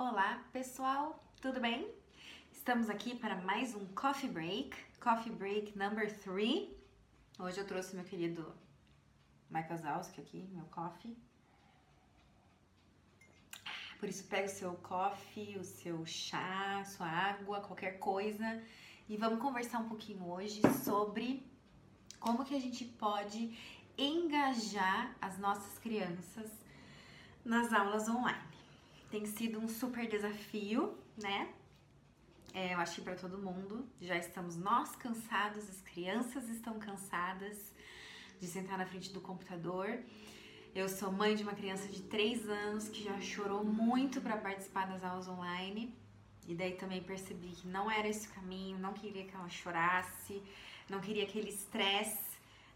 Olá, pessoal, tudo bem? Estamos aqui para mais um Coffee Break, Coffee Break number 3. Hoje eu trouxe meu querido Mike Wazowski aqui, meu coffee. Por isso, pega o seu coffee, o seu chá, sua água, qualquer coisa e vamos conversar um pouquinho hoje sobre como que a gente pode engajar as nossas crianças nas aulas online. Tem sido um super desafio, né? É, eu acho que para todo mundo. Já estamos nós cansados, as crianças estão cansadas de sentar na frente do computador. Eu sou mãe de uma criança de 3 anos que já chorou muito para participar das aulas online. E daí também percebi que não era esse o caminho, não queria que ela chorasse, não queria aquele estresse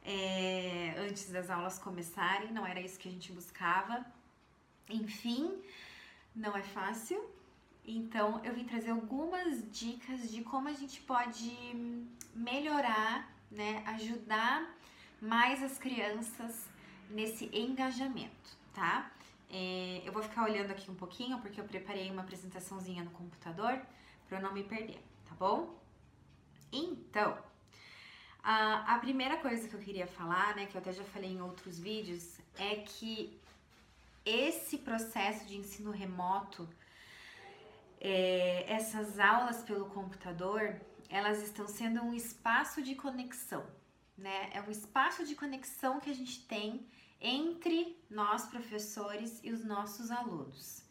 é, antes das aulas começarem, não era isso que a gente buscava. Enfim, não é fácil. Então, eu vim trazer algumas dicas de como a gente pode melhorar, né, ajudar mais as crianças nesse engajamento, tá? É, eu vou ficar olhando aqui um pouquinho porque eu preparei uma apresentaçãozinha no computador para eu não me perder, tá bom? Então, a, a primeira coisa que eu queria falar, né, que eu até já falei em outros vídeos, é que esse processo de ensino remoto, é, essas aulas pelo computador, elas estão sendo um espaço de conexão, né? É um espaço de conexão que a gente tem entre nós professores e os nossos alunos.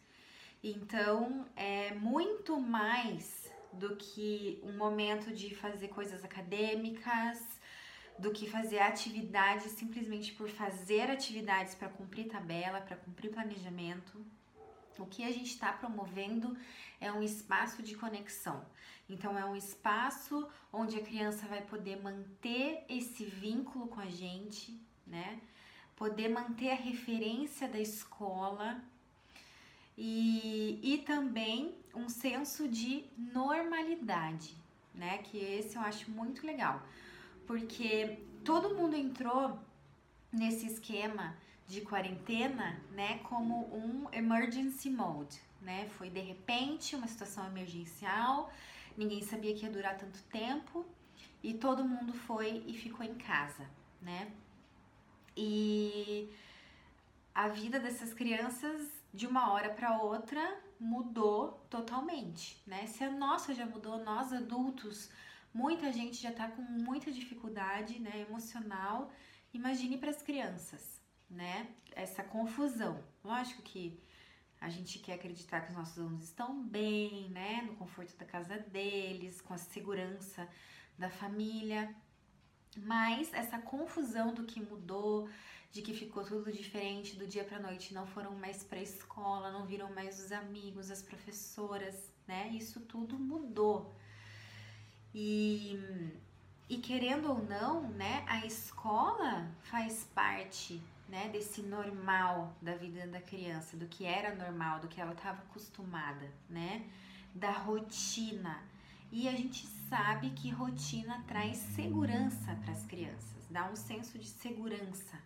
Então, é muito mais do que um momento de fazer coisas acadêmicas, do que fazer atividades simplesmente por fazer atividades para cumprir tabela, para cumprir planejamento. O que a gente está promovendo é um espaço de conexão. Então, é um espaço onde a criança vai poder manter esse vínculo com a gente, né? Poder manter a referência da escola e, e também um senso de normalidade, né? Que esse eu acho muito legal, porque todo mundo entrou nesse esquema de quarentena, né, como um emergency mode, né? Foi de repente uma situação emergencial, ninguém sabia que ia durar tanto tempo e todo mundo foi e ficou em casa, né? E a vida dessas crianças de uma hora para outra mudou totalmente, né? Se a nossa já mudou, nós adultos, muita gente já tá com muita dificuldade, né, emocional. Imagine para as crianças, né? Essa confusão. Lógico que a gente quer acreditar que os nossos alunos estão bem, né, no conforto da casa deles, com a segurança da família. Mas essa confusão do que mudou, de que ficou tudo diferente do dia para noite, não foram mais para a escola, não viram mais os amigos, as professoras, né? Isso tudo mudou. E, e querendo ou não, né, a escola faz parte né, desse normal da vida da criança, do que era normal, do que ela estava acostumada, né? Da rotina. E a gente sabe que rotina traz segurança para as crianças, dá um senso de segurança,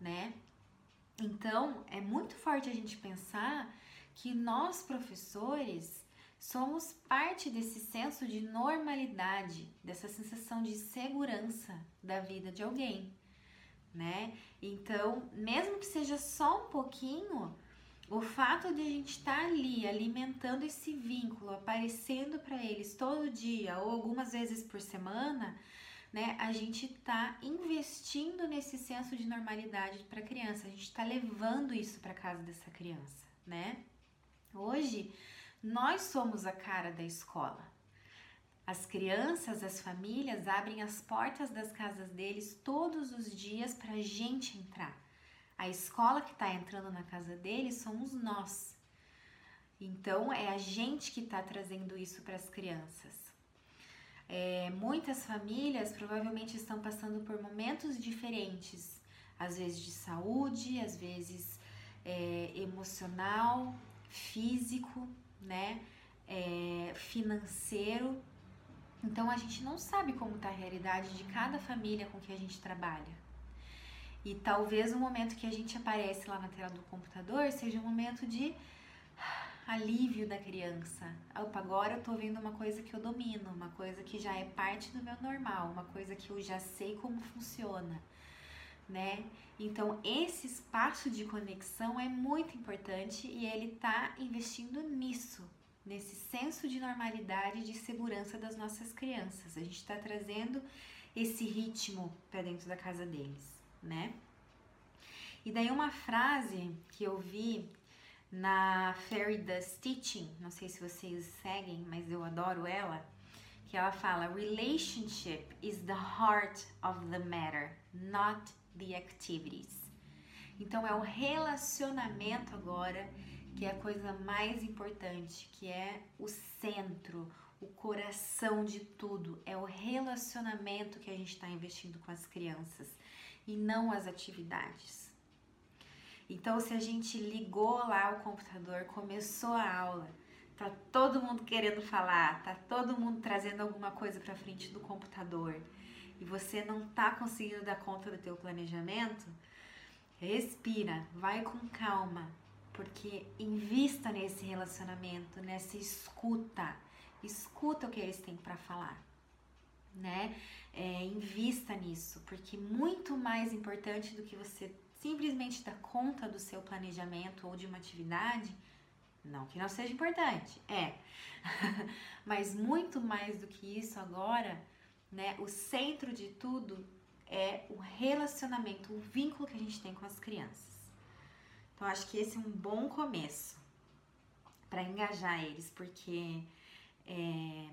né? Então, é muito forte a gente pensar que nós professores somos parte desse senso de normalidade, dessa sensação de segurança da vida de alguém, né? Então, mesmo que seja só um pouquinho, o fato de a gente estar ali alimentando esse vínculo, aparecendo para eles todo dia ou algumas vezes por semana, né, a gente está investindo nesse senso de normalidade para a criança, a gente está levando isso para casa dessa criança, né? Hoje, nós somos a cara da escola. As crianças, as famílias abrem as portas das casas deles todos os dias para a gente entrar. A escola que está entrando na casa deles somos nós. Então, é a gente que está trazendo isso para as crianças. É, muitas famílias provavelmente estão passando por momentos diferentes, às vezes de saúde, às vezes é, emocional, físico, né, é, financeiro. Então a gente não sabe como está a realidade de cada família com que a gente trabalha. E talvez o momento que a gente aparece lá na tela do computador seja um momento de alívio da criança. Opa, agora eu tô vendo uma coisa que eu domino, uma coisa que já é parte do meu normal, uma coisa que eu já sei como funciona, né? Então, esse espaço de conexão é muito importante e ele tá investindo nisso, nesse senso de normalidade e de segurança das nossas crianças. A gente está trazendo esse ritmo para dentro da casa deles, né? E daí uma frase que eu vi na Fairy Dust Teaching, não sei se vocês seguem, mas eu adoro ela, que ela fala: Relationship is the heart of the matter, not the activities. Então é o relacionamento agora que é a coisa mais importante, que é o centro, o coração de tudo. É o relacionamento que a gente está investindo com as crianças e não as atividades. Então, se a gente ligou lá o computador, começou a aula, tá todo mundo querendo falar, tá todo mundo trazendo alguma coisa para frente do computador e você não tá conseguindo dar conta do teu planejamento, respira, vai com calma, porque invista nesse relacionamento, nessa escuta, escuta o que eles têm para falar, né? É, invista nisso, porque muito mais importante do que você simplesmente dar conta do seu planejamento ou de uma atividade, não que não seja importante, é. Mas muito mais do que isso agora, né, o centro de tudo é o relacionamento, o vínculo que a gente tem com as crianças. Então acho que esse é um bom começo para engajar eles, porque é,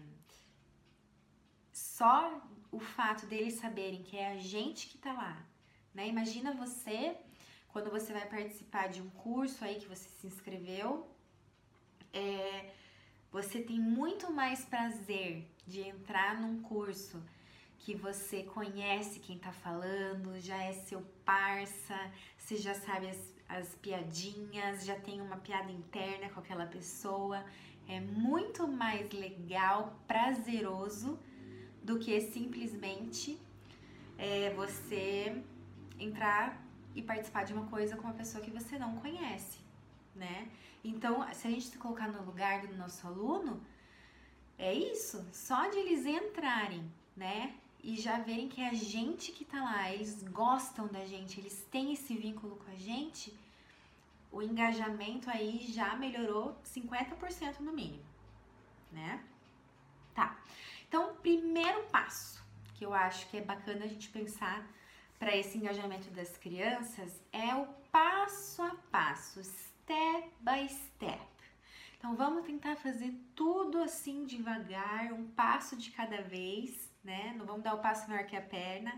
só o fato deles saberem que é a gente que tá lá, né? Imagina você quando você vai participar de um curso aí que você se inscreveu, é, você tem muito mais prazer de entrar num curso que você conhece quem tá falando, já é seu parça, você já sabe as, as piadinhas, já tem uma piada interna com aquela pessoa. É muito mais legal, prazeroso do que simplesmente é, você entrar e participar de uma coisa com uma pessoa que você não conhece, né? Então, se a gente se colocar no lugar do nosso aluno, é isso, só de eles entrarem, né? E já verem que é a gente que tá lá, eles gostam da gente, eles têm esse vínculo com a gente, o engajamento aí já melhorou 50% no mínimo, né? Tá. Então, primeiro passo que eu acho que é bacana a gente pensar para esse engajamento das crianças é o passo a passo, step by step. Então vamos tentar fazer tudo assim devagar, um passo de cada vez, né? Não vamos dar o passo maior que a perna.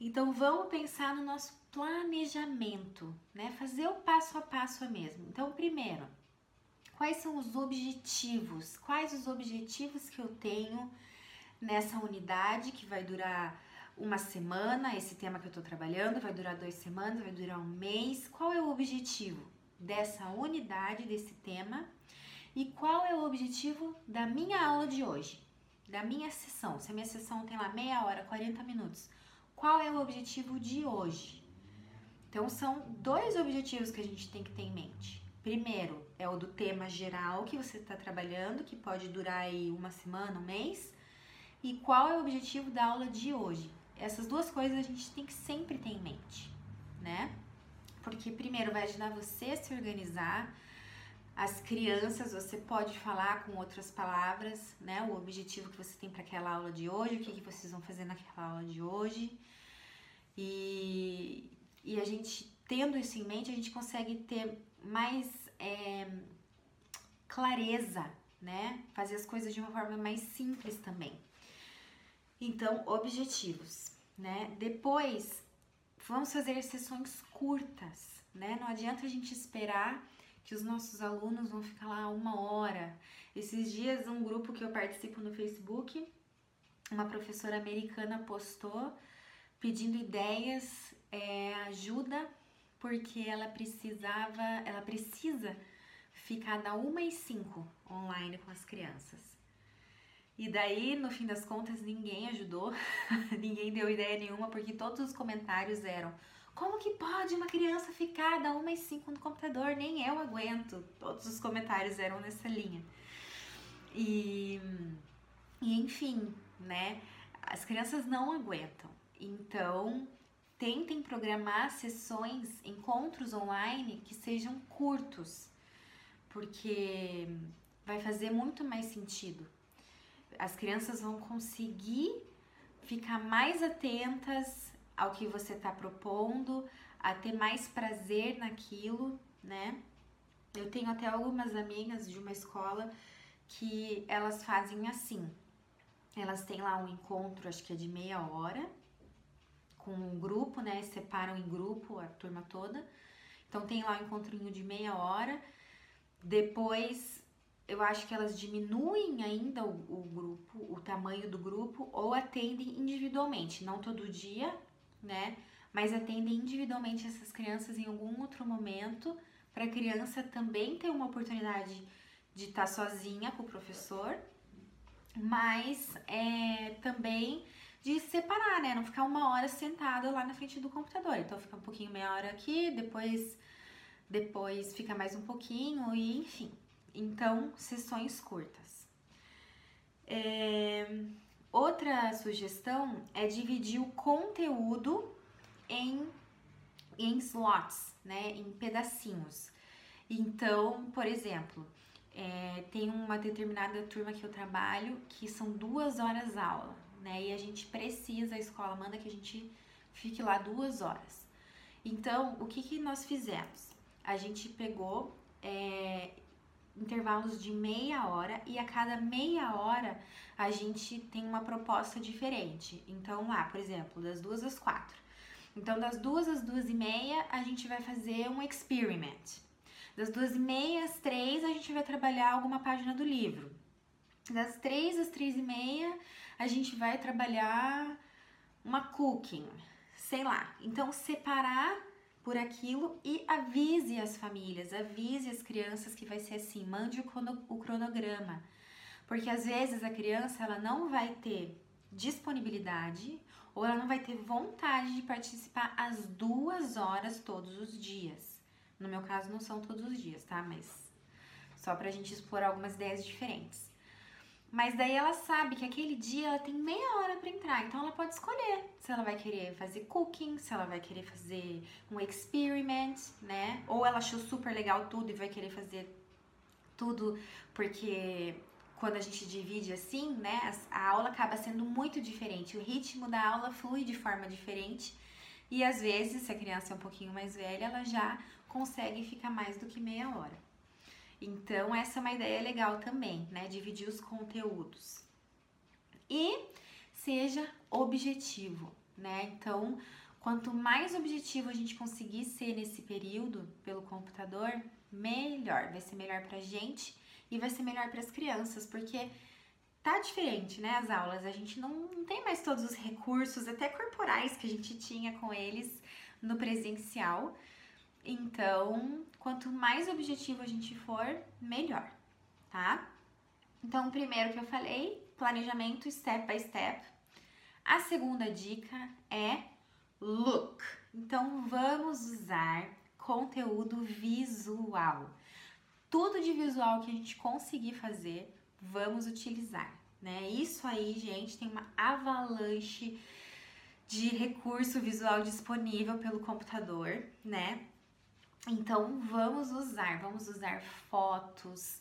Então vamos pensar no nosso planejamento, né? Fazer o passo a passo mesmo. Então, primeiro, quais são os objetivos? Quais os objetivos que eu tenho nessa unidade que vai durar uma semana, esse tema que eu estou trabalhando, vai durar duas semanas, vai durar um mês. Qual é o objetivo dessa unidade, desse tema? E qual é o objetivo da minha aula de hoje? Da minha sessão? Se a minha sessão tem lá meia hora, 40 minutos, qual é o objetivo de hoje? Então, são dois objetivos que a gente tem que ter em mente. Primeiro é o do tema geral que você está trabalhando, que pode durar aí uma semana, um mês. E qual é o objetivo da aula de hoje? Essas duas coisas a gente tem que sempre ter em mente, né? Porque primeiro vai ajudar você a se organizar. As crianças, você pode falar com outras palavras, né? O objetivo que você tem para aquela aula de hoje, o que, que vocês vão fazer naquela aula de hoje. E, e a gente, tendo isso em mente, a gente consegue ter mais é, clareza, né? Fazer as coisas de uma forma mais simples também. Então, objetivos, né? Depois, vamos fazer sessões curtas, né? Não adianta a gente esperar que os nossos alunos vão ficar lá uma hora. Esses dias, um grupo que eu participo no Facebook, uma professora americana postou pedindo ideias, é, ajuda, porque ela precisava, ela precisa ficar da uma e cinco online com as crianças. E daí, no fim das contas, ninguém ajudou, ninguém deu ideia nenhuma, porque todos os comentários eram Como que pode uma criança ficar da 1 às 5 no computador? Nem eu aguento. Todos os comentários eram nessa linha. E, e enfim, né? As crianças não aguentam. Então, tentem programar sessões, encontros online que sejam curtos, porque vai fazer muito mais sentido. As crianças vão conseguir ficar mais atentas ao que você está propondo, a ter mais prazer naquilo, né? Eu tenho até algumas amigas de uma escola que elas fazem assim. Elas têm lá um encontro, acho que é de meia hora, com um grupo, né? Separam em grupo a turma toda. Então tem lá um encontrinho de meia hora. Depois eu acho que elas diminuem ainda o, o, grupo, o tamanho do grupo, ou atendem individualmente, não todo dia, né? Mas atendem individualmente essas crianças em algum outro momento, para a criança também ter uma oportunidade de estar tá sozinha com o professor, mas é, também de separar, né? Não ficar uma hora sentado lá na frente do computador. Então fica um pouquinho meia hora aqui, depois depois fica mais um pouquinho e enfim. Então, sessões curtas. É, outra sugestão é dividir o conteúdo em, em slots, né? Em pedacinhos. Então, por exemplo, é, tem uma determinada turma que eu trabalho que são duas horas aula, né? E a gente precisa, a escola manda que a gente fique lá duas horas. Então, o que, que nós fizemos? A gente pegou é, intervalos de meia hora e a cada meia hora a gente tem uma proposta diferente. Então, lá, por exemplo, das duas às quatro. Então, das duas às duas e meia, a gente vai fazer um experiment. Das duas e meia às três, a gente vai trabalhar alguma página do livro. Das três às três e meia, a gente vai trabalhar uma cooking, sei lá. Então, separar por aquilo e avise as famílias, avise as crianças que vai ser assim, mande o cronograma. Porque às vezes a criança ela não vai ter disponibilidade ou ela não vai ter vontade de participar às duas horas todos os dias. No meu caso, não são todos os dias, tá? Mas só pra gente explorar algumas ideias diferentes. Mas daí ela sabe que aquele dia ela tem meia hora para entrar, então ela pode escolher se ela vai querer fazer cooking, se ela vai querer fazer um experiment, né? Ou ela achou super legal tudo e vai querer fazer tudo porque quando a gente divide assim, né, a aula acaba sendo muito diferente, o ritmo da aula flui de forma diferente e às vezes, se a criança é um pouquinho mais velha, ela já consegue ficar mais do que meia hora. Então, essa é uma ideia legal também, né? Dividir os conteúdos. E seja objetivo, né? Então, quanto mais objetivo a gente conseguir ser nesse período pelo computador, melhor. Vai ser melhor pra gente e vai ser melhor para as crianças, porque tá diferente, né? As aulas, a gente não, não tem mais todos os recursos, até corporais, que a gente tinha com eles no presencial. Então, quanto mais objetivo a gente for, melhor, tá? Então, o primeiro que eu falei, planejamento step by step. A segunda dica é look. Então, vamos usar conteúdo visual. Tudo de visual que a gente conseguir fazer, vamos utilizar, né? Isso aí, gente, tem uma avalanche de recurso visual disponível pelo computador, né? Então vamos usar, vamos usar fotos,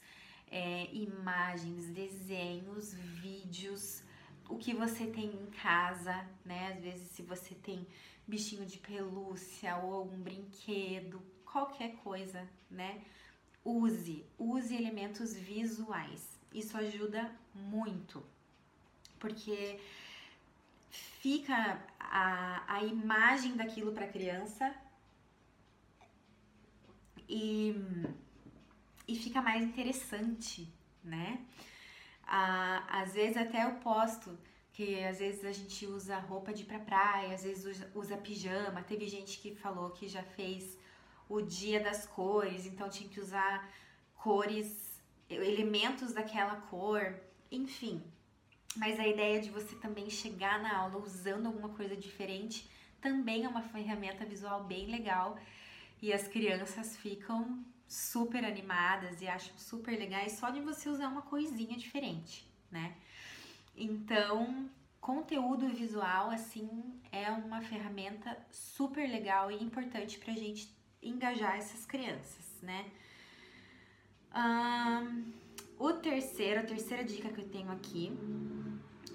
é, imagens, desenhos, vídeos, o que você tem em casa, né? Às vezes se você tem bichinho de pelúcia ou algum brinquedo, qualquer coisa, né? Use, use elementos visuais. Isso ajuda muito, porque fica a, a imagem daquilo para a criança e, e fica mais interessante, né? Ah, às vezes até eu posto que às vezes a gente usa roupa de ir pra praia, às vezes usa, usa pijama. Teve gente que falou que já fez o dia das cores, então tinha que usar cores, elementos daquela cor, enfim. Mas a ideia de você também chegar na aula usando alguma coisa diferente também é uma ferramenta visual bem legal e as crianças ficam super animadas e acham super legais só de você usar uma coisinha diferente, né? Então, conteúdo visual, assim, é uma ferramenta super legal e importante pra gente engajar essas crianças, né? Um, o terceiro, a terceira dica que eu tenho aqui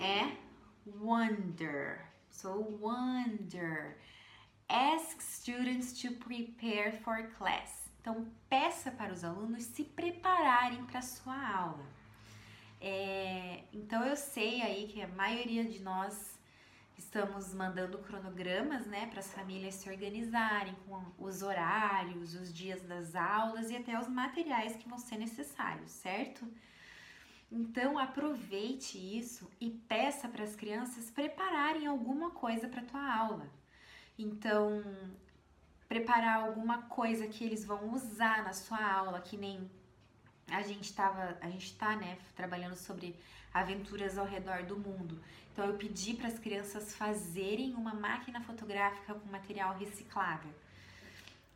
é wonder. So, wonder. Ask students to prepare for class. Então, peça para os alunos se prepararem para a sua aula. É, então, eu sei aí que a maioria de nós estamos mandando cronogramas, né, para as famílias se organizarem com os horários, os dias das aulas e até os materiais que vão ser necessários, certo? Então aproveite isso e peça para as crianças prepararem alguma coisa para tua aula. Então preparar alguma coisa que eles vão usar na sua aula, que nem a gente tava, a gente tá, né, trabalhando sobre aventuras ao redor do mundo. Então eu pedi para as crianças fazerem uma máquina fotográfica com material reciclável.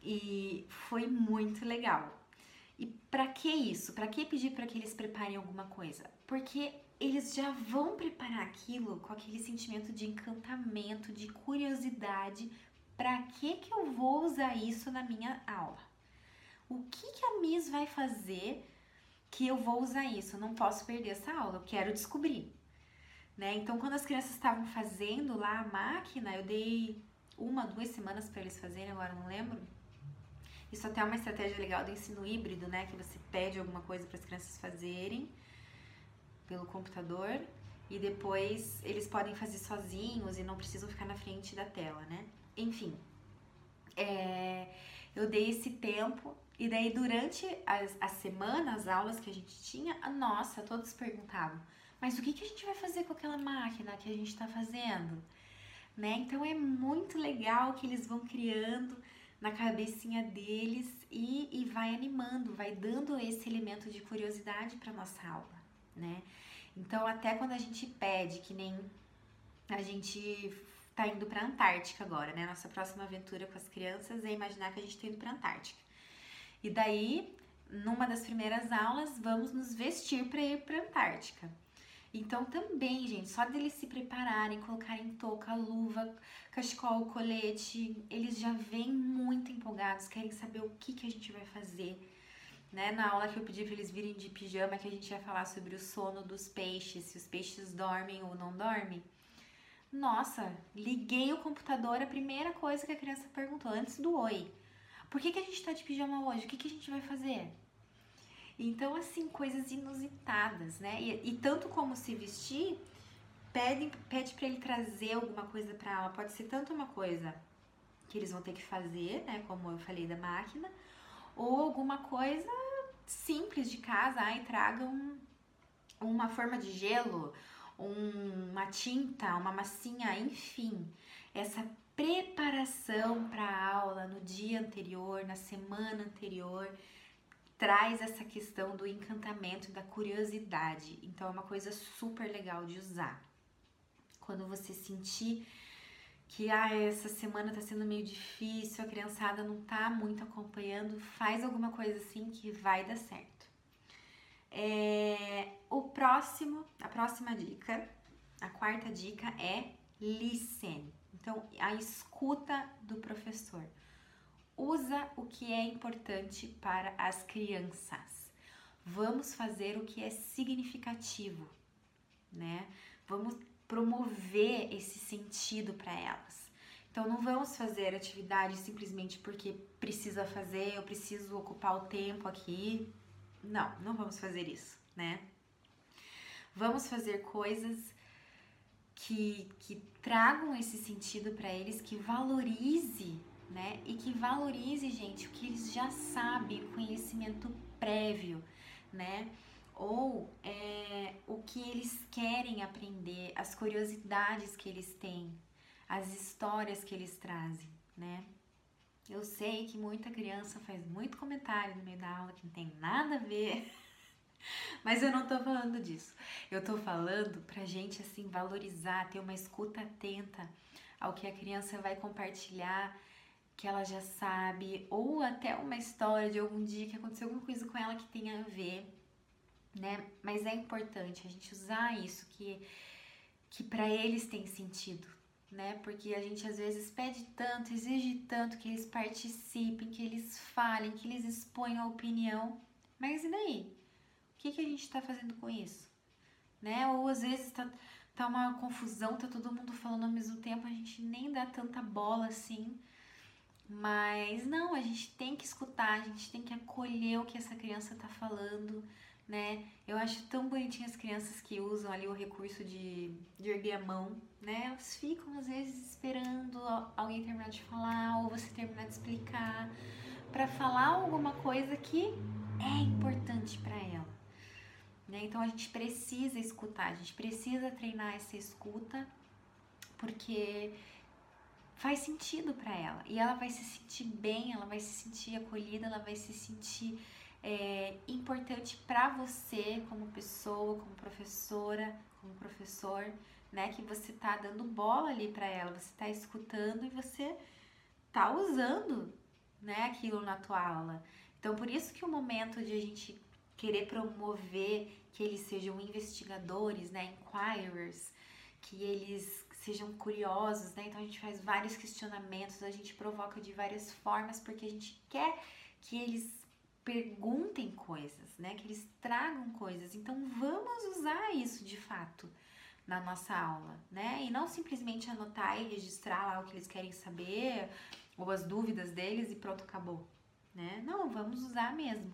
E foi muito legal. E para que isso? Para que pedir para que eles preparem alguma coisa? Porque eles já vão preparar aquilo com aquele sentimento de encantamento, de curiosidade. Para que que eu vou usar isso na minha aula? O que que a Miss vai fazer que eu vou usar isso? Eu não posso perder essa aula, eu quero descobrir. Né? Então, quando as crianças estavam fazendo lá a máquina, eu dei uma, duas semanas para eles fazerem, agora não lembro isso até é uma estratégia legal do ensino híbrido, né? Que você pede alguma coisa para as crianças fazerem pelo computador e depois eles podem fazer sozinhos e não precisam ficar na frente da tela, né? Enfim, é, eu dei esse tempo e daí durante as, a semana, as aulas que a gente tinha, nossa, todos perguntavam, mas o que, que a gente vai fazer com aquela máquina que a gente está fazendo? Né? Então é muito legal que eles vão criando na cabecinha deles e, e vai animando, vai dando esse elemento de curiosidade para nossa aula, né? Então, até quando a gente pede, que nem a gente tá indo para Antártica agora, né? Nossa próxima aventura com as crianças é imaginar que a gente tá indo para Antártica. E daí, numa das primeiras aulas, vamos nos vestir para ir para Antártica. Então, também, gente, só deles se prepararem, colocarem touca, luva, cachecol, colete, eles já vêm muito empolgados, querem saber o que, que a gente vai fazer. Né? Na aula que eu pedi para eles virem de pijama, que a gente ia falar sobre o sono dos peixes, se os peixes dormem ou não dormem. Nossa, liguei o computador, a primeira coisa que a criança perguntou, antes do oi. Por que, que a gente tá de pijama hoje? O que, que a gente vai fazer? Então, assim, coisas inusitadas, né? E, e tanto como se vestir, pede, para ele trazer alguma coisa para aula. Pode ser tanto uma coisa que eles vão ter que fazer, né? Como eu falei da máquina, ou alguma coisa simples de casa. Ai, traga um, uma forma de gelo, um, uma tinta, uma massinha, enfim. Essa preparação para a aula no dia anterior, na semana anterior traz essa questão do encantamento da curiosidade. Então é uma coisa super legal de usar. Quando você sentir que ah, essa semana tá sendo meio difícil, a criançada não tá muito acompanhando, faz alguma coisa assim que vai dar certo. É, o próximo, a próxima dica, a quarta dica é listen. Então, a escuta do professor usa o que é importante para as crianças. Vamos fazer o que é significativo, né? Vamos promover esse sentido para elas. Então não vamos fazer atividade simplesmente porque precisa fazer, eu preciso ocupar o tempo aqui. Não, não vamos fazer isso, né? Vamos fazer coisas que, que tragam esse sentido para eles, que valorize né? E que valorize, gente, o que eles já sabem, o conhecimento prévio, né? Ou é, o que eles querem aprender, as curiosidades que eles têm, as histórias que eles trazem, né? Eu sei que muita criança faz muito comentário no meio da aula que não tem nada a ver, mas eu não tô falando disso. Eu tô falando pra gente, assim, valorizar, ter uma escuta atenta ao que a criança vai compartilhar que ela já sabe, ou até uma história de algum dia que aconteceu alguma coisa com ela que tenha a ver, né? Mas é importante a gente usar isso que que para eles tem sentido, né? Porque a gente às vezes pede tanto, exige tanto que eles participem, que eles falem, que eles exponham a opinião, mas e daí? O que, que a gente está fazendo com isso? Né? Ou às vezes tá, tá uma confusão, tá todo mundo falando ao mesmo tempo, a gente nem dá tanta bola assim. Mas não, a gente tem que escutar, a gente tem que acolher o que essa criança tá falando, né? Eu acho tão bonitinho as crianças que usam ali o recurso de, de erguer a mão, né? Elas ficam às vezes esperando alguém terminar de falar ou você terminar de explicar para falar alguma coisa que é importante para ela. Né? Então a gente precisa escutar, a gente precisa treinar essa escuta, porque faz sentido para ela e ela vai se sentir bem, ela vai se sentir acolhida, ela vai se sentir é, importante para você como pessoa, como professora, como professor, né? Que você tá dando bola ali para ela, você tá escutando e você tá usando, né? Aquilo na tua aula. Então, por isso que o momento de a gente querer promover que eles sejam investigadores, né? Inquirers, que eles sejam curiosos, né? Então a gente faz vários questionamentos, a gente provoca de várias formas porque a gente quer que eles perguntem coisas, né? Que eles tragam coisas. Então vamos usar isso de fato na nossa aula, né? E não simplesmente anotar e registrar lá o que eles querem saber ou as dúvidas deles e pronto, acabou, né? Não, vamos usar mesmo.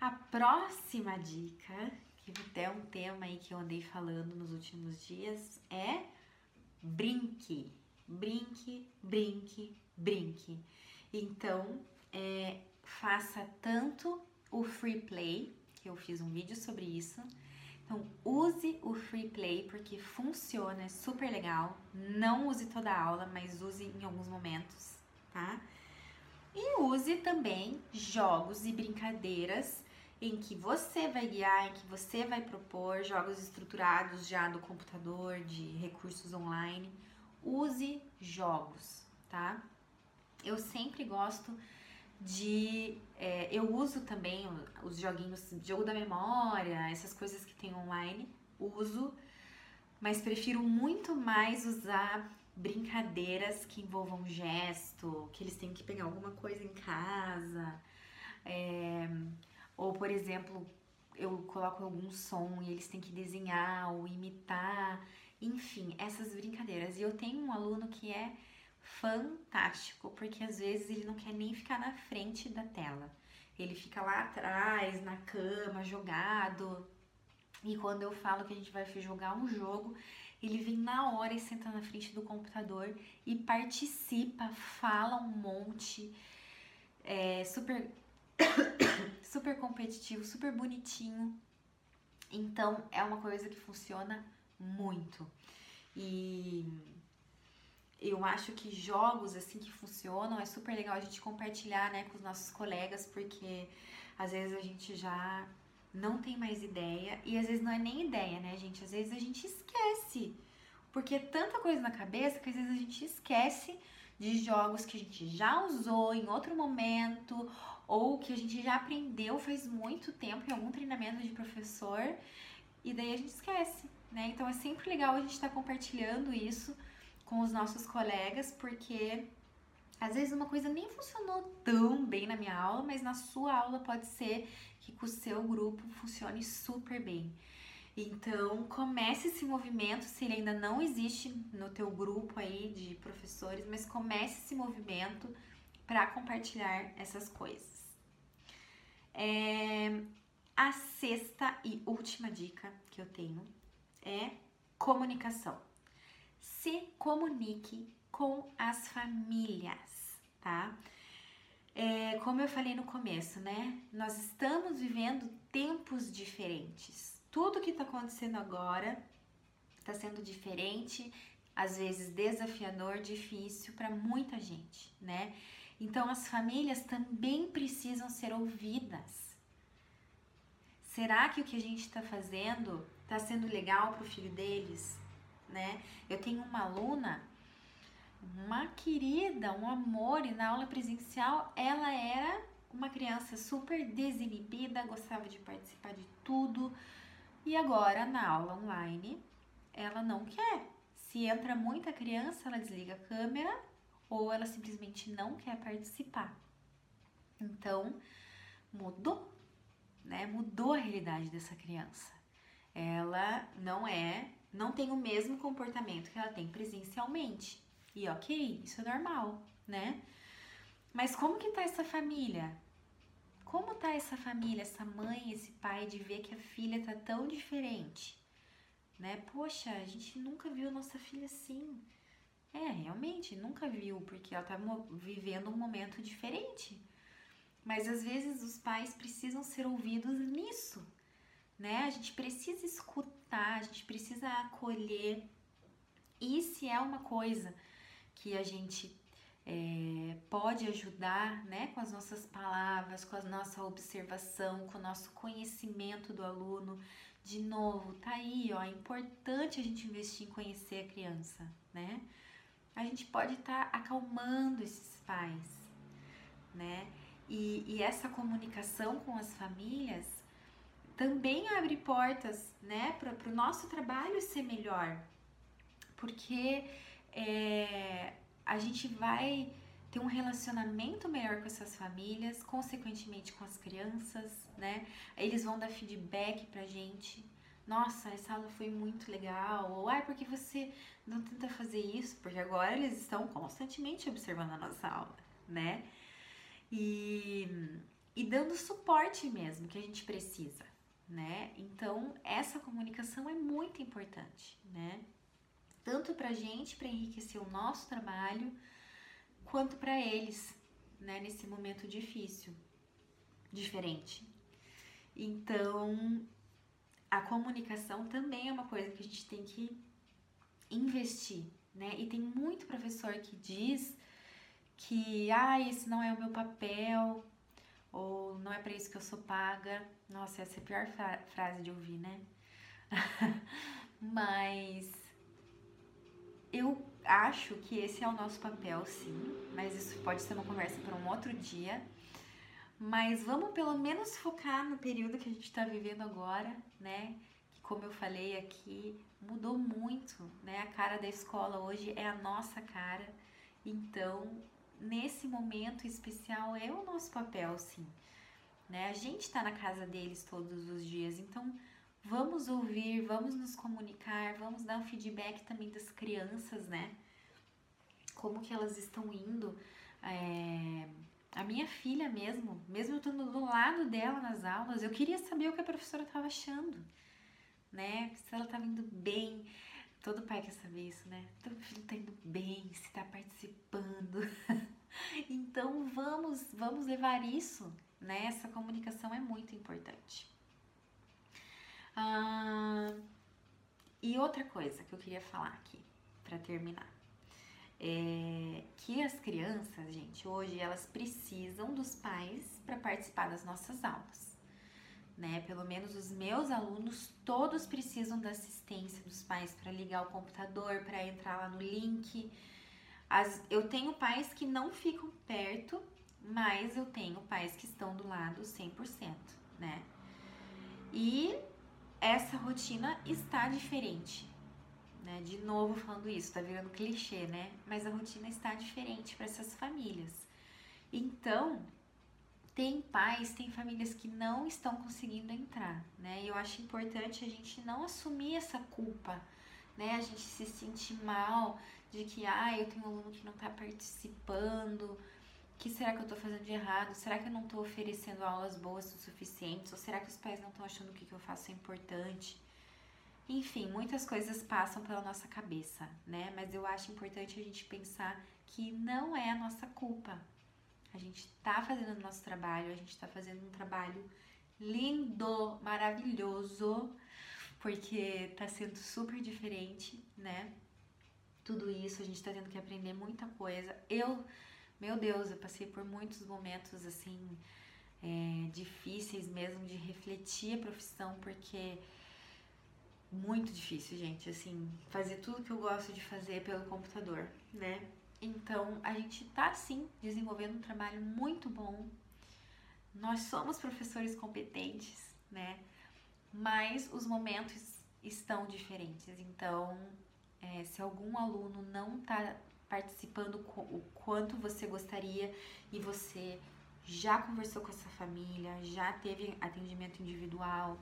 A próxima dica, que até é um tema aí que eu andei falando nos últimos dias, é brinque. Brinque, brinque, brinque. Então, é, faça tanto o free play, que eu fiz um vídeo sobre isso. Então, use o free play porque funciona, é super legal. Não use toda a aula, mas use em alguns momentos, tá? E use também jogos e brincadeiras em que você vai guiar, em que você vai propor jogos estruturados já do computador, de recursos online. Use jogos, tá? Eu sempre gosto de. É, eu uso também os joguinhos, jogo da memória, essas coisas que tem online, uso, mas prefiro muito mais usar brincadeiras que envolvam gesto, que eles têm que pegar alguma coisa em casa. É, ou, por exemplo, eu coloco algum som e eles têm que desenhar ou imitar. Enfim, essas brincadeiras. E eu tenho um aluno que é fantástico, porque às vezes ele não quer nem ficar na frente da tela. Ele fica lá atrás, na cama, jogado. E quando eu falo que a gente vai jogar um jogo, ele vem na hora e senta na frente do computador e participa, fala um monte. É super super competitivo, super bonitinho. Então é uma coisa que funciona muito. E eu acho que jogos assim que funcionam é super legal a gente compartilhar, né, com os nossos colegas, porque às vezes a gente já não tem mais ideia e às vezes não é nem ideia, né, gente? Às vezes a gente esquece. Porque é tanta coisa na cabeça que às vezes a gente esquece de jogos que a gente já usou em outro momento ou que a gente já aprendeu faz muito tempo em algum treinamento de professor e daí a gente esquece, né? Então é sempre legal a gente estar tá compartilhando isso com os nossos colegas, porque às vezes uma coisa nem funcionou tão bem na minha aula, mas na sua aula pode ser que com o seu grupo funcione super bem. Então, comece esse movimento, se ele ainda não existe no teu grupo aí de professores, mas comece esse movimento para compartilhar essas coisas. É, a sexta e última dica que eu tenho é comunicação. Se comunique com as famílias, tá? É, como eu falei no começo, né? Nós estamos vivendo tempos diferentes. Tudo que está acontecendo agora está sendo diferente, às vezes desafiador, difícil para muita gente, né? Então as famílias também precisam ser ouvidas. Será que o que a gente está fazendo está sendo legal para o filho deles? Né? Eu tenho uma aluna, uma querida, um amor, e na aula presencial ela era uma criança super desinibida, gostava de participar de tudo. E agora na aula online, ela não quer. Se entra muita criança, ela desliga a câmera ou ela simplesmente não quer participar. Então, mudou, né? Mudou a realidade dessa criança. Ela não é, não tem o mesmo comportamento que ela tem presencialmente. E ok, isso é normal, né? Mas como que tá essa família? Como tá essa família, essa mãe, esse pai de ver que a filha tá tão diferente? Né? Poxa, a gente nunca viu nossa filha assim. É, realmente, nunca viu, porque ela tá vivendo um momento diferente. Mas às vezes os pais precisam ser ouvidos nisso, né? A gente precisa escutar, a gente precisa acolher. E se é uma coisa que a gente é, pode ajudar, né, com as nossas palavras, com a nossa observação, com o nosso conhecimento do aluno, de novo, tá aí, ó, é importante a gente investir em conhecer a criança, né? A gente pode estar tá acalmando esses pais, né? E, e essa comunicação com as famílias também abre portas, né, para o nosso trabalho ser melhor, porque é, a gente vai ter um relacionamento melhor com essas famílias, consequentemente com as crianças, né? Eles vão dar feedback pra gente. Nossa, essa aula foi muito legal. Ou, ai, porque você não tenta fazer isso? Porque agora eles estão constantemente observando a nossa aula, né? e, e dando suporte mesmo que a gente precisa, né? Então, essa comunicação é muito importante, né? Tanto pra gente, para enriquecer o nosso trabalho, quanto para eles, né? Nesse momento difícil, diferente. Então, a comunicação também é uma coisa que a gente tem que investir, né? E tem muito professor que diz que, ah, esse não é o meu papel, ou não é para isso que eu sou paga. Nossa, essa é a pior fra frase de ouvir, né? Mas eu acho que esse é o nosso papel, sim, mas isso pode ser uma conversa para um outro dia. Mas vamos pelo menos focar no período que a gente está vivendo agora, né? Que como eu falei aqui, mudou muito, né? A cara da escola hoje é a nossa cara. Então, nesse momento especial é o nosso papel, sim. Né? A gente está na casa deles todos os dias, então vamos ouvir, vamos nos comunicar, vamos dar um feedback também das crianças, né? Como que elas estão indo. É... A minha filha mesmo, mesmo estando do lado dela nas aulas, eu queria saber o que a professora estava achando, né? Se ela estava indo bem. Todo pai quer saber isso, né? Teu filho tá indo bem, se tá participando. então vamos, vamos levar isso, né? Essa comunicação é muito importante. Ah, e outra coisa que eu queria falar aqui, para terminar, é que as crianças, gente, hoje elas precisam dos pais para participar das nossas aulas né? Pelo menos os meus alunos todos precisam da assistência dos pais para ligar o computador, para entrar lá no link. As, eu tenho pais que não ficam perto, mas eu tenho pais que estão do lado 100%, né? E essa rotina está diferente, né? De novo falando isso, tá virando clichê, né? Mas a rotina está diferente para essas famílias. Então, tem pais, tem famílias que não estão conseguindo entrar, né? E eu acho importante a gente não assumir essa culpa, né? A gente se sentir mal de que, ah, eu tenho um aluno que não está participando, que será que eu estou fazendo de errado? Será que eu não estou oferecendo aulas boas o suficiente? Ou será que os pais não estão achando que o que eu faço é importante? Enfim, muitas coisas passam pela nossa cabeça, né? Mas eu acho importante a gente pensar que não é a nossa culpa, a gente tá fazendo o nosso trabalho, a gente tá fazendo um trabalho lindo, maravilhoso, porque tá sendo super diferente, né? Tudo isso, a gente tá tendo que aprender muita coisa. Eu, meu Deus, eu passei por muitos momentos assim, é, difíceis mesmo de refletir a profissão, porque muito difícil, gente, assim, fazer tudo que eu gosto de fazer pelo computador, né? Então, a gente tá sim desenvolvendo um trabalho muito bom. Nós somos professores competentes, né? Mas os momentos estão diferentes. Então, é, se algum aluno não tá participando o quanto você gostaria e você já conversou com essa família, já teve atendimento individual,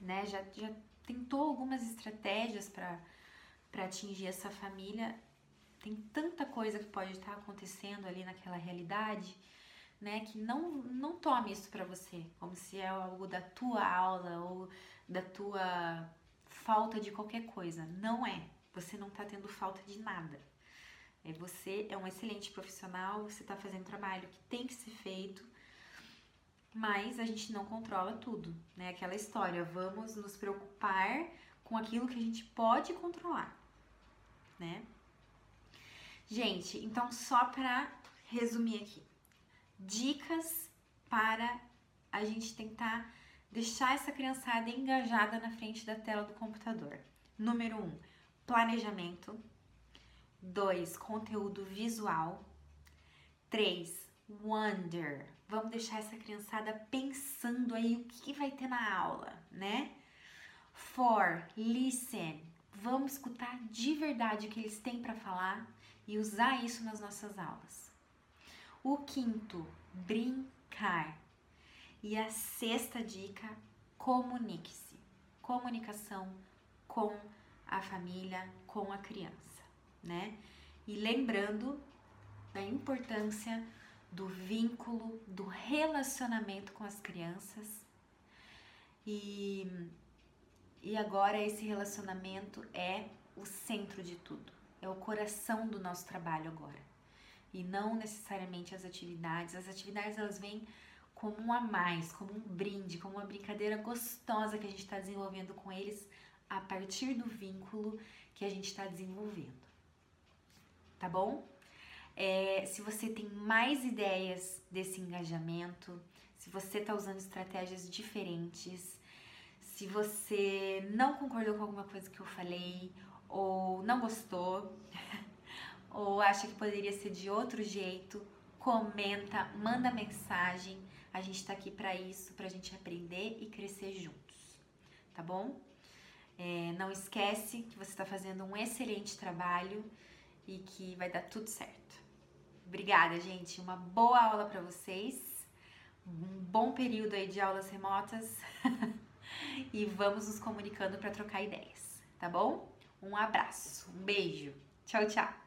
né? Já, já tentou algumas estratégias para atingir essa família. Tem tanta coisa que pode estar acontecendo ali naquela realidade, né? Que não, não tome isso para você, como se é algo da tua aula ou da tua falta de qualquer coisa. Não é. Você não tá tendo falta de nada. É, você é um excelente profissional, você está fazendo trabalho que tem que ser feito, mas a gente não controla tudo, né? Aquela história, vamos nos preocupar com aquilo que a gente pode controlar, né? Gente, então só para resumir aqui, dicas para a gente tentar deixar essa criançada engajada na frente da tela do computador. Número um, planejamento. 2. Conteúdo visual. 3. Wonder. Vamos deixar essa criançada pensando aí o que vai ter na aula, né? 4. Listen. Vamos escutar de verdade o que eles têm para falar e usar isso nas nossas aulas. O quinto, brincar. E a sexta dica, comunique-se. Comunicação com a família, com a criança né? E lembrando da importância do vínculo, do relacionamento com as crianças. E, e agora esse relacionamento é o centro de tudo, é o coração do nosso trabalho agora. E não necessariamente as atividades. As atividades elas vêm como um a mais, como um brinde, como uma brincadeira gostosa que a gente está desenvolvendo com eles a partir do vínculo que a gente está desenvolvendo tá bom? É, se você tem mais ideias desse engajamento, se você está usando estratégias diferentes, se você não concordou com alguma coisa que eu falei, ou não gostou, ou acha que poderia ser de outro jeito, comenta, manda mensagem. A gente está aqui para isso, para a gente aprender e crescer juntos, tá bom? É, não esquece que você está fazendo um excelente trabalho e que vai dar tudo certo. Obrigada, gente. Uma boa aula para vocês. Um bom período aí de aulas remotas. e vamos nos comunicando para trocar ideias, tá bom? Um abraço, um beijo. Tchau, tchau.